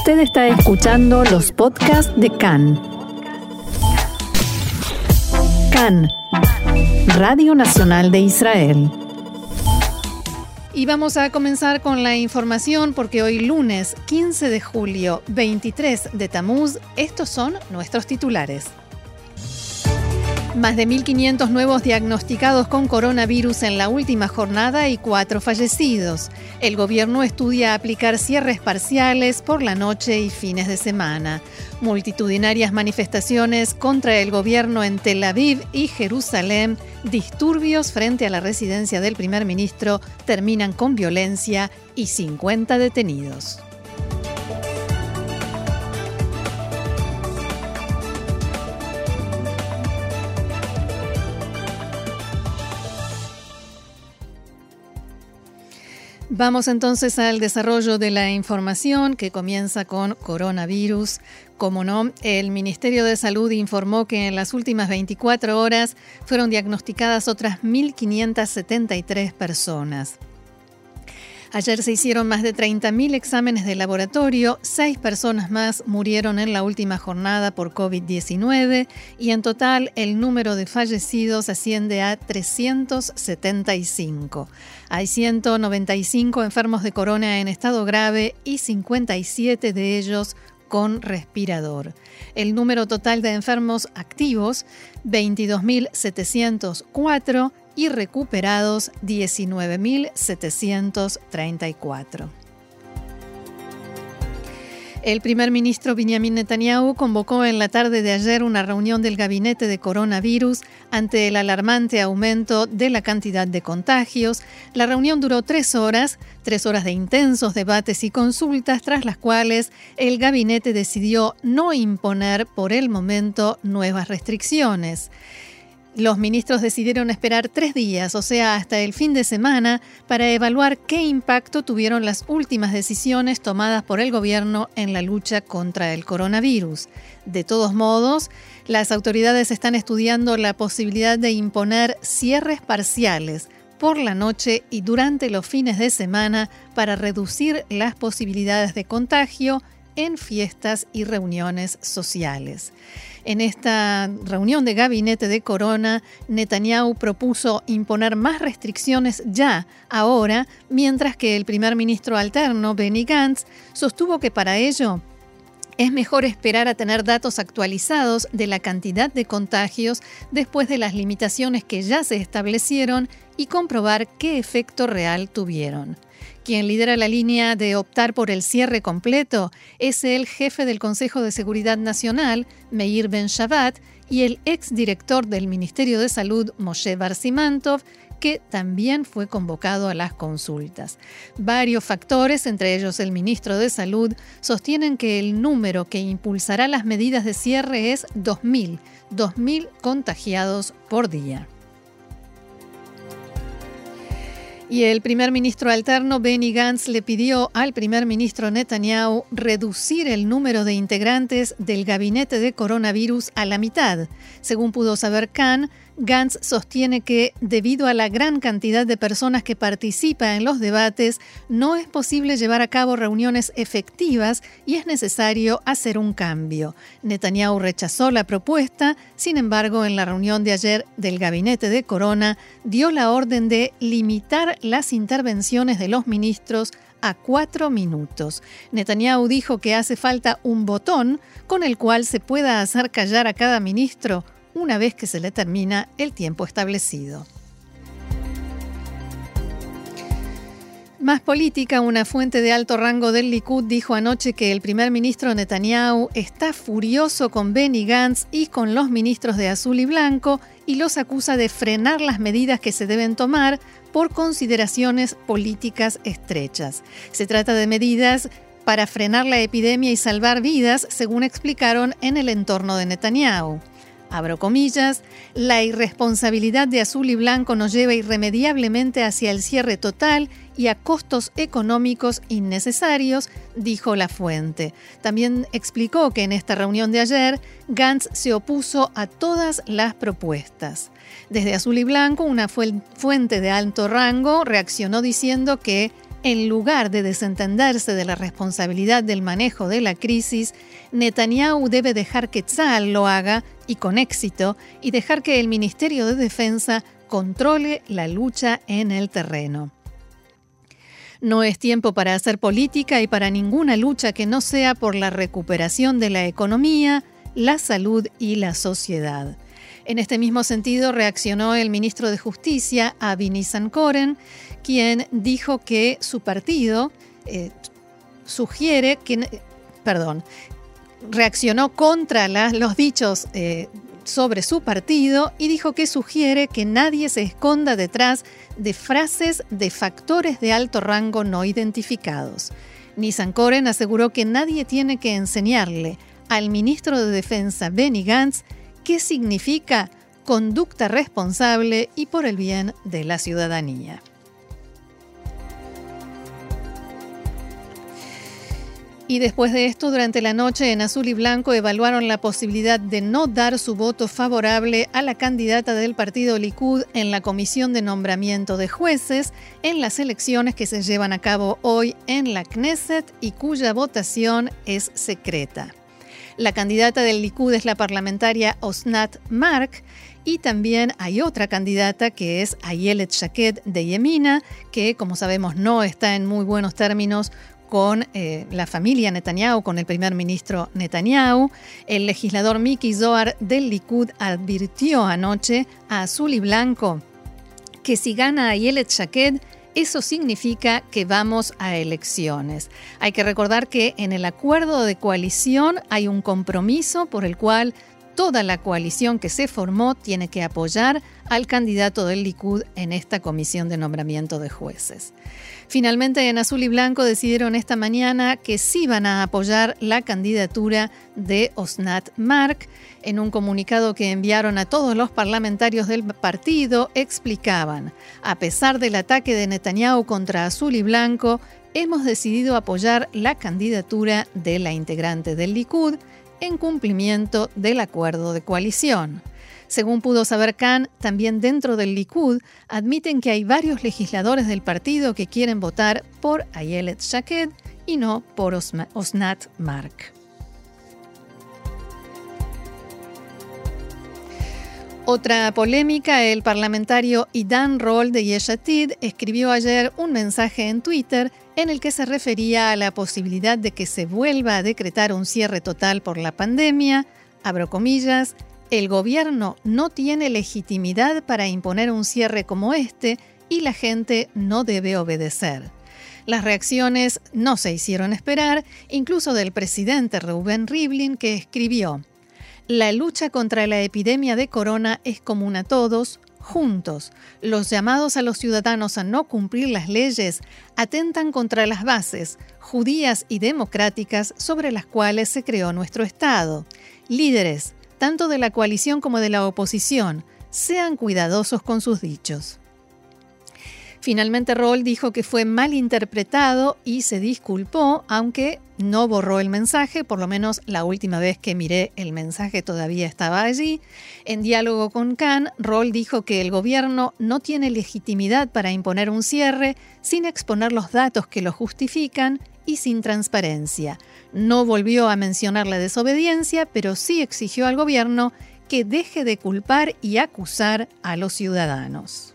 Usted está escuchando los podcasts de CAN. CAN, Radio Nacional de Israel. Y vamos a comenzar con la información porque hoy lunes 15 de julio, 23 de Tamuz, estos son nuestros titulares. Más de 1.500 nuevos diagnosticados con coronavirus en la última jornada y cuatro fallecidos. El gobierno estudia aplicar cierres parciales por la noche y fines de semana. Multitudinarias manifestaciones contra el gobierno en Tel Aviv y Jerusalén. Disturbios frente a la residencia del primer ministro terminan con violencia y 50 detenidos. Vamos entonces al desarrollo de la información que comienza con coronavirus. Como no, el Ministerio de Salud informó que en las últimas 24 horas fueron diagnosticadas otras 1.573 personas. Ayer se hicieron más de 30.000 exámenes de laboratorio, seis personas más murieron en la última jornada por COVID-19 y en total el número de fallecidos asciende a 375. Hay 195 enfermos de corona en estado grave y 57 de ellos con respirador. El número total de enfermos activos, 22.704 y recuperados 19.734. El primer ministro Benjamin Netanyahu convocó en la tarde de ayer una reunión del gabinete de coronavirus ante el alarmante aumento de la cantidad de contagios. La reunión duró tres horas, tres horas de intensos debates y consultas, tras las cuales el gabinete decidió no imponer por el momento nuevas restricciones. Los ministros decidieron esperar tres días, o sea, hasta el fin de semana, para evaluar qué impacto tuvieron las últimas decisiones tomadas por el gobierno en la lucha contra el coronavirus. De todos modos, las autoridades están estudiando la posibilidad de imponer cierres parciales por la noche y durante los fines de semana para reducir las posibilidades de contagio en fiestas y reuniones sociales. En esta reunión de gabinete de Corona, Netanyahu propuso imponer más restricciones ya, ahora, mientras que el primer ministro alterno, Benny Gantz, sostuvo que para ello es mejor esperar a tener datos actualizados de la cantidad de contagios después de las limitaciones que ya se establecieron y comprobar qué efecto real tuvieron. Quien lidera la línea de optar por el cierre completo es el jefe del Consejo de Seguridad Nacional, Meir Ben Shabbat, y el exdirector del Ministerio de Salud, Moshe Barsimantov, que también fue convocado a las consultas. Varios factores, entre ellos el ministro de Salud, sostienen que el número que impulsará las medidas de cierre es 2.000, 2.000 contagiados por día. Y el primer ministro alterno Benny Gantz le pidió al primer ministro Netanyahu reducir el número de integrantes del gabinete de coronavirus a la mitad. Según pudo saber Khan, Gantz sostiene que, debido a la gran cantidad de personas que participan en los debates, no es posible llevar a cabo reuniones efectivas y es necesario hacer un cambio. Netanyahu rechazó la propuesta, sin embargo, en la reunión de ayer del gabinete de Corona, dio la orden de limitar las intervenciones de los ministros a cuatro minutos. Netanyahu dijo que hace falta un botón con el cual se pueda hacer callar a cada ministro una vez que se le termina el tiempo establecido. Más política, una fuente de alto rango del Likud dijo anoche que el primer ministro Netanyahu está furioso con Benny Gantz y con los ministros de azul y blanco y los acusa de frenar las medidas que se deben tomar por consideraciones políticas estrechas. Se trata de medidas para frenar la epidemia y salvar vidas, según explicaron en el entorno de Netanyahu abro comillas, la irresponsabilidad de azul y blanco nos lleva irremediablemente hacia el cierre total y a costos económicos innecesarios, dijo la fuente. También explicó que en esta reunión de ayer, Gantz se opuso a todas las propuestas. Desde azul y blanco, una fuente de alto rango reaccionó diciendo que en lugar de desentenderse de la responsabilidad del manejo de la crisis, Netanyahu debe dejar que Tzal lo haga y con éxito y dejar que el Ministerio de Defensa controle la lucha en el terreno. No es tiempo para hacer política y para ninguna lucha que no sea por la recuperación de la economía, la salud y la sociedad. En este mismo sentido reaccionó el ministro de Justicia, Avi Koren, quien dijo que su partido eh, sugiere que, perdón, reaccionó contra los dichos eh, sobre su partido y dijo que sugiere que nadie se esconda detrás de frases de factores de alto rango no identificados. Nissan Koren aseguró que nadie tiene que enseñarle al ministro de Defensa Benny Gantz qué significa conducta responsable y por el bien de la ciudadanía. Y después de esto, durante la noche en azul y blanco evaluaron la posibilidad de no dar su voto favorable a la candidata del partido Likud en la comisión de nombramiento de jueces en las elecciones que se llevan a cabo hoy en la Knesset y cuya votación es secreta. La candidata del Likud es la parlamentaria Osnat Mark y también hay otra candidata que es Ayelet Shaked de Yemina, que como sabemos no está en muy buenos términos con eh, la familia Netanyahu, con el primer ministro Netanyahu. El legislador Miki Zohar del Likud advirtió anoche a Azul y Blanco que si gana Ayelet Shaked, eso significa que vamos a elecciones. Hay que recordar que en el acuerdo de coalición hay un compromiso por el cual toda la coalición que se formó tiene que apoyar al candidato del Likud en esta comisión de nombramiento de jueces. Finalmente, en Azul y Blanco decidieron esta mañana que sí van a apoyar la candidatura de Osnat Mark. En un comunicado que enviaron a todos los parlamentarios del partido, explicaban, a pesar del ataque de Netanyahu contra Azul y Blanco, hemos decidido apoyar la candidatura de la integrante del Likud en cumplimiento del acuerdo de coalición. Según pudo saber Khan, también dentro del Likud admiten que hay varios legisladores del partido que quieren votar por Ayelet Shaked y no por Osnat Mark. Otra polémica, el parlamentario Idan Roll de Yeshatid escribió ayer un mensaje en Twitter en el que se refería a la posibilidad de que se vuelva a decretar un cierre total por la pandemia, abro comillas, el gobierno no tiene legitimidad para imponer un cierre como este y la gente no debe obedecer. Las reacciones no se hicieron esperar, incluso del presidente Reuben Rivlin, que escribió, La lucha contra la epidemia de corona es común a todos, juntos. Los llamados a los ciudadanos a no cumplir las leyes atentan contra las bases judías y democráticas sobre las cuales se creó nuestro Estado. Líderes, tanto de la coalición como de la oposición, sean cuidadosos con sus dichos. Finalmente Roll dijo que fue mal interpretado y se disculpó, aunque no borró el mensaje, por lo menos la última vez que miré el mensaje todavía estaba allí. En diálogo con Khan, Roll dijo que el gobierno no tiene legitimidad para imponer un cierre sin exponer los datos que lo justifican y sin transparencia. No volvió a mencionar la desobediencia, pero sí exigió al gobierno que deje de culpar y acusar a los ciudadanos.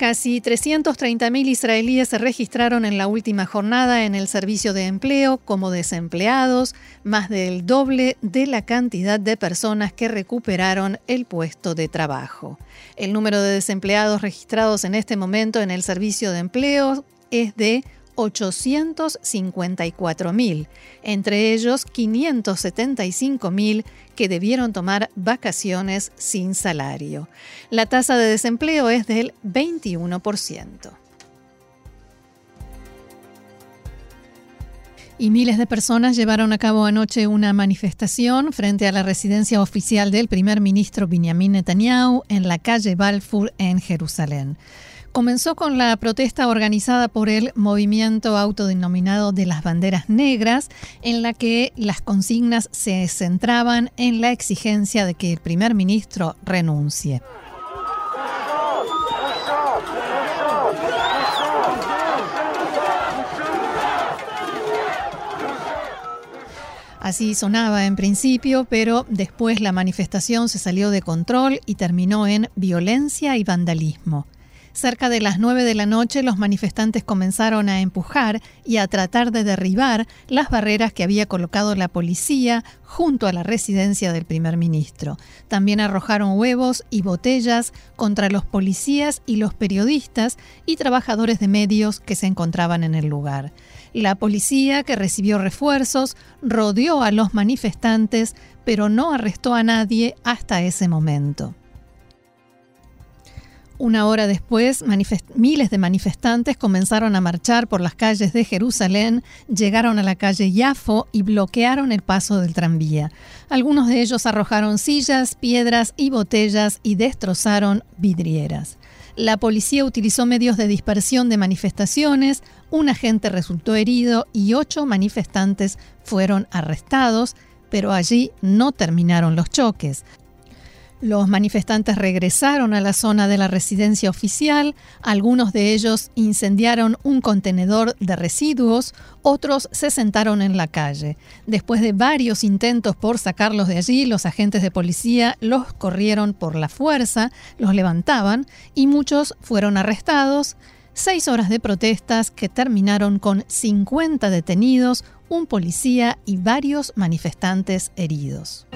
Casi 330.000 israelíes se registraron en la última jornada en el servicio de empleo como desempleados, más del doble de la cantidad de personas que recuperaron el puesto de trabajo. El número de desempleados registrados en este momento en el servicio de empleo es de 854.000, entre ellos 575.000 que debieron tomar vacaciones sin salario. La tasa de desempleo es del 21%. y miles de personas llevaron a cabo anoche una manifestación frente a la residencia oficial del primer ministro Benjamin Netanyahu en la calle Balfour en Jerusalén. Comenzó con la protesta organizada por el movimiento autodenominado de las banderas negras, en la que las consignas se centraban en la exigencia de que el primer ministro renuncie. Así sonaba en principio, pero después la manifestación se salió de control y terminó en violencia y vandalismo. Cerca de las 9 de la noche los manifestantes comenzaron a empujar y a tratar de derribar las barreras que había colocado la policía junto a la residencia del primer ministro. También arrojaron huevos y botellas contra los policías y los periodistas y trabajadores de medios que se encontraban en el lugar. La policía, que recibió refuerzos, rodeó a los manifestantes, pero no arrestó a nadie hasta ese momento. Una hora después, miles de manifestantes comenzaron a marchar por las calles de Jerusalén, llegaron a la calle Yafo y bloquearon el paso del tranvía. Algunos de ellos arrojaron sillas, piedras y botellas y destrozaron vidrieras. La policía utilizó medios de dispersión de manifestaciones, un agente resultó herido y ocho manifestantes fueron arrestados, pero allí no terminaron los choques. Los manifestantes regresaron a la zona de la residencia oficial, algunos de ellos incendiaron un contenedor de residuos, otros se sentaron en la calle. Después de varios intentos por sacarlos de allí, los agentes de policía los corrieron por la fuerza, los levantaban y muchos fueron arrestados. Seis horas de protestas que terminaron con 50 detenidos, un policía y varios manifestantes heridos.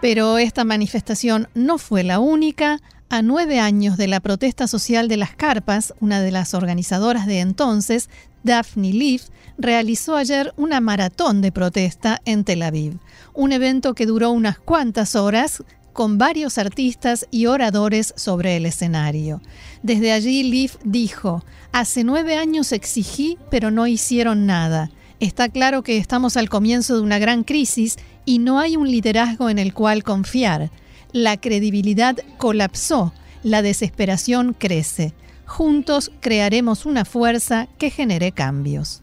Pero esta manifestación no fue la única. A nueve años de la protesta social de las carpas, una de las organizadoras de entonces, Daphne Leaf, realizó ayer una maratón de protesta en Tel Aviv, un evento que duró unas cuantas horas con varios artistas y oradores sobre el escenario. Desde allí Leaf dijo, hace nueve años exigí, pero no hicieron nada. Está claro que estamos al comienzo de una gran crisis y no hay un liderazgo en el cual confiar. La credibilidad colapsó, la desesperación crece. Juntos crearemos una fuerza que genere cambios.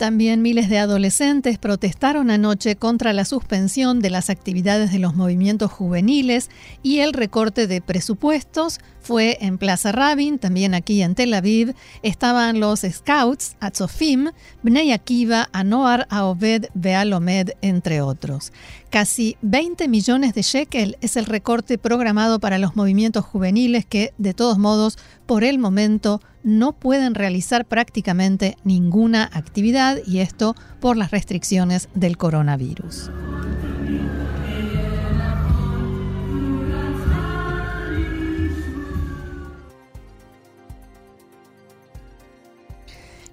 También miles de adolescentes protestaron anoche contra la suspensión de las actividades de los movimientos juveniles y el recorte de presupuestos. Fue en Plaza Rabin, también aquí en Tel Aviv. Estaban los Scouts, Atzofim, Bnei Akiva, Anoar, Aobed, Bealomed, entre otros. Casi 20 millones de shekel es el recorte programado para los movimientos juveniles que, de todos modos, por el momento no pueden realizar prácticamente ninguna actividad y esto por las restricciones del coronavirus.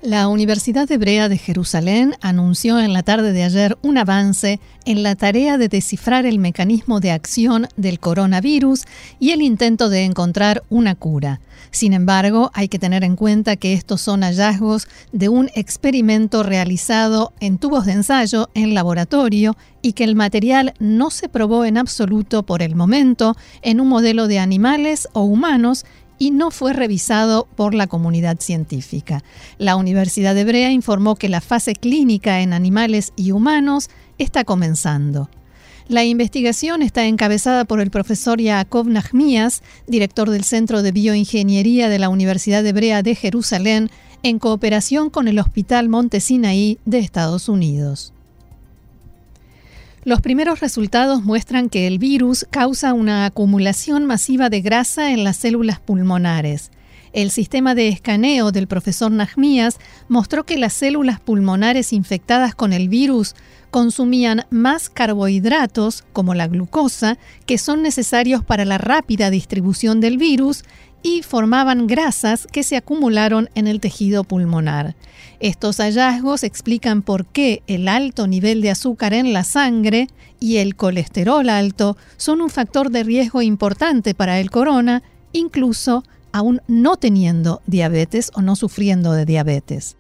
La Universidad Hebrea de Jerusalén anunció en la tarde de ayer un avance en la tarea de descifrar el mecanismo de acción del coronavirus y el intento de encontrar una cura. Sin embargo, hay que tener en cuenta que estos son hallazgos de un experimento realizado en tubos de ensayo en laboratorio y que el material no se probó en absoluto por el momento en un modelo de animales o humanos y no fue revisado por la comunidad científica. La Universidad Hebrea informó que la fase clínica en animales y humanos está comenzando. La investigación está encabezada por el profesor Yaakov Nachmias, director del Centro de Bioingeniería de la Universidad Hebrea de Jerusalén, en cooperación con el Hospital Montesinaí de Estados Unidos. Los primeros resultados muestran que el virus causa una acumulación masiva de grasa en las células pulmonares. El sistema de escaneo del profesor Najmías mostró que las células pulmonares infectadas con el virus consumían más carbohidratos, como la glucosa, que son necesarios para la rápida distribución del virus, y formaban grasas que se acumularon en el tejido pulmonar. Estos hallazgos explican por qué el alto nivel de azúcar en la sangre y el colesterol alto son un factor de riesgo importante para el corona, incluso aún no teniendo diabetes o no sufriendo de diabetes.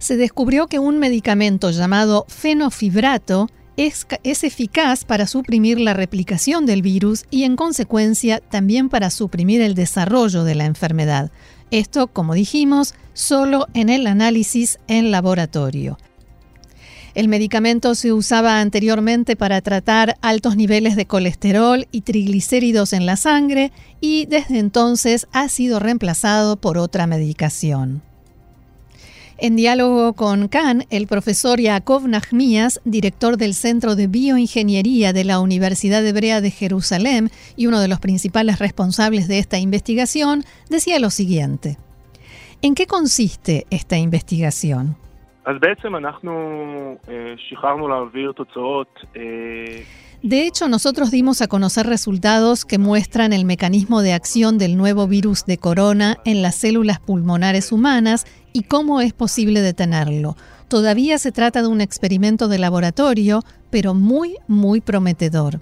Se descubrió que un medicamento llamado fenofibrato es, eficaz para suprimir la replicación del virus y en consecuencia también para suprimir el desarrollo de la enfermedad. Esto, como dijimos, solo en el análisis en laboratorio. El medicamento se usaba anteriormente para tratar altos niveles de colesterol y triglicéridos en la sangre y desde entonces ha sido reemplazado por otra medicación. En diálogo con Khan, el profesor Yaakov Nachmias, director del Centro de Bioingeniería de la Universidad Hebrea de Jerusalén y uno de los principales responsables de esta investigación, decía lo siguiente. ¿En qué consiste esta investigación? De hecho, nosotros dimos a conocer resultados que muestran el mecanismo de acción del nuevo virus de corona en las células pulmonares humanas y cómo es posible detenerlo. Todavía se trata de un experimento de laboratorio, pero muy, muy prometedor.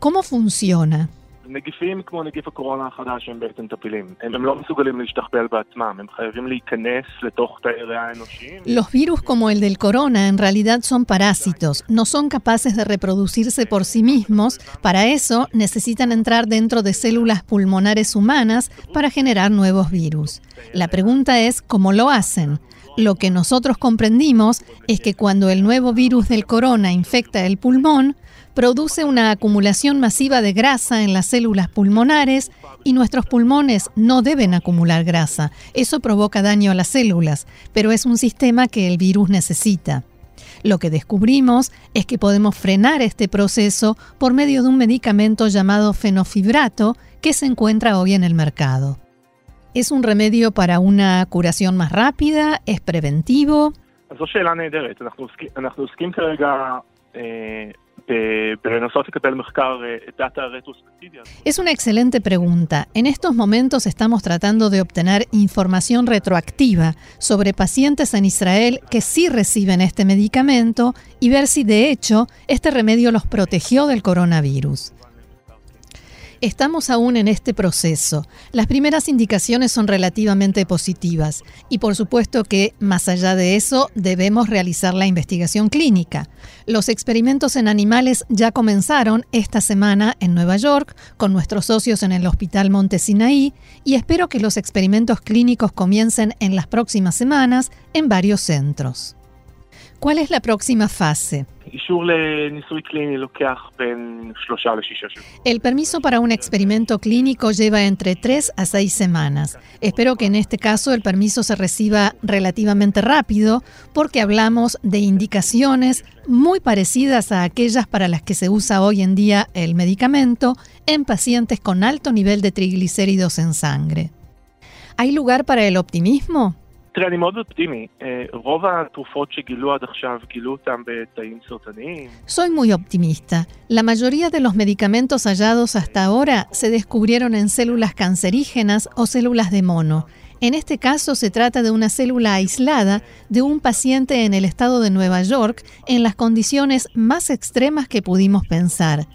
¿Cómo funciona? Los virus como el del corona en realidad son parásitos, no son capaces de reproducirse por sí mismos, para eso necesitan entrar dentro de células pulmonares humanas para generar nuevos virus. La pregunta es cómo lo hacen. Lo que nosotros comprendimos es que cuando el nuevo virus del corona infecta el pulmón, produce una acumulación masiva de grasa en las células pulmonares y nuestros pulmones no deben acumular grasa. Eso provoca daño a las células, pero es un sistema que el virus necesita. Lo que descubrimos es que podemos frenar este proceso por medio de un medicamento llamado fenofibrato que se encuentra hoy en el mercado. ¿Es un remedio para una curación más rápida? ¿Es preventivo? Es una excelente pregunta. En estos momentos estamos tratando de obtener información retroactiva sobre pacientes en Israel que sí reciben este medicamento y ver si de hecho este remedio los protegió del coronavirus. Estamos aún en este proceso. Las primeras indicaciones son relativamente positivas y por supuesto que, más allá de eso, debemos realizar la investigación clínica. Los experimentos en animales ya comenzaron esta semana en Nueva York con nuestros socios en el Hospital Monte Sinaí y espero que los experimentos clínicos comiencen en las próximas semanas en varios centros. ¿Cuál es la próxima fase? El permiso para un experimento clínico lleva entre 3 a 6 semanas. Espero que en este caso el permiso se reciba relativamente rápido porque hablamos de indicaciones muy parecidas a aquellas para las que se usa hoy en día el medicamento en pacientes con alto nivel de triglicéridos en sangre. ¿Hay lugar para el optimismo? Soy muy optimista. La mayoría de los medicamentos hallados hasta ahora se descubrieron en células cancerígenas o células de mono. En este caso se trata de una célula aislada de un paciente en el estado de Nueva York en las condiciones más extremas que pudimos pensar.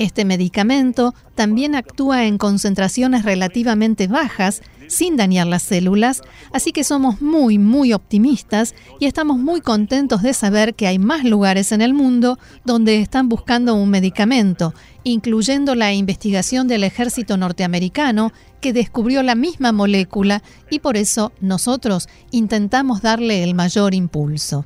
Este medicamento también actúa en concentraciones relativamente bajas sin dañar las células, así que somos muy, muy optimistas y estamos muy contentos de saber que hay más lugares en el mundo donde están buscando un medicamento, incluyendo la investigación del ejército norteamericano que descubrió la misma molécula y por eso nosotros intentamos darle el mayor impulso.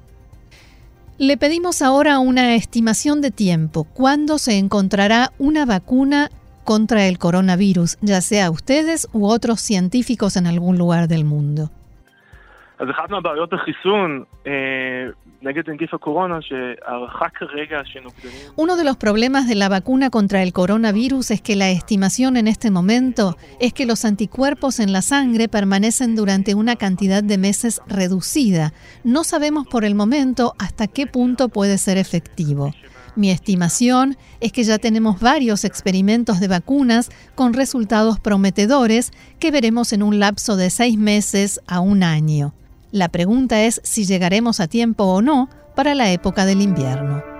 Le pedimos ahora una estimación de tiempo, cuándo se encontrará una vacuna contra el coronavirus, ya sea ustedes u otros científicos en algún lugar del mundo. Uno de los problemas de la vacuna contra el coronavirus es que la estimación en este momento es que los anticuerpos en la sangre permanecen durante una cantidad de meses reducida. No sabemos por el momento hasta qué punto puede ser efectivo. Mi estimación es que ya tenemos varios experimentos de vacunas con resultados prometedores que veremos en un lapso de seis meses a un año. La pregunta es si llegaremos a tiempo o no para la época del invierno.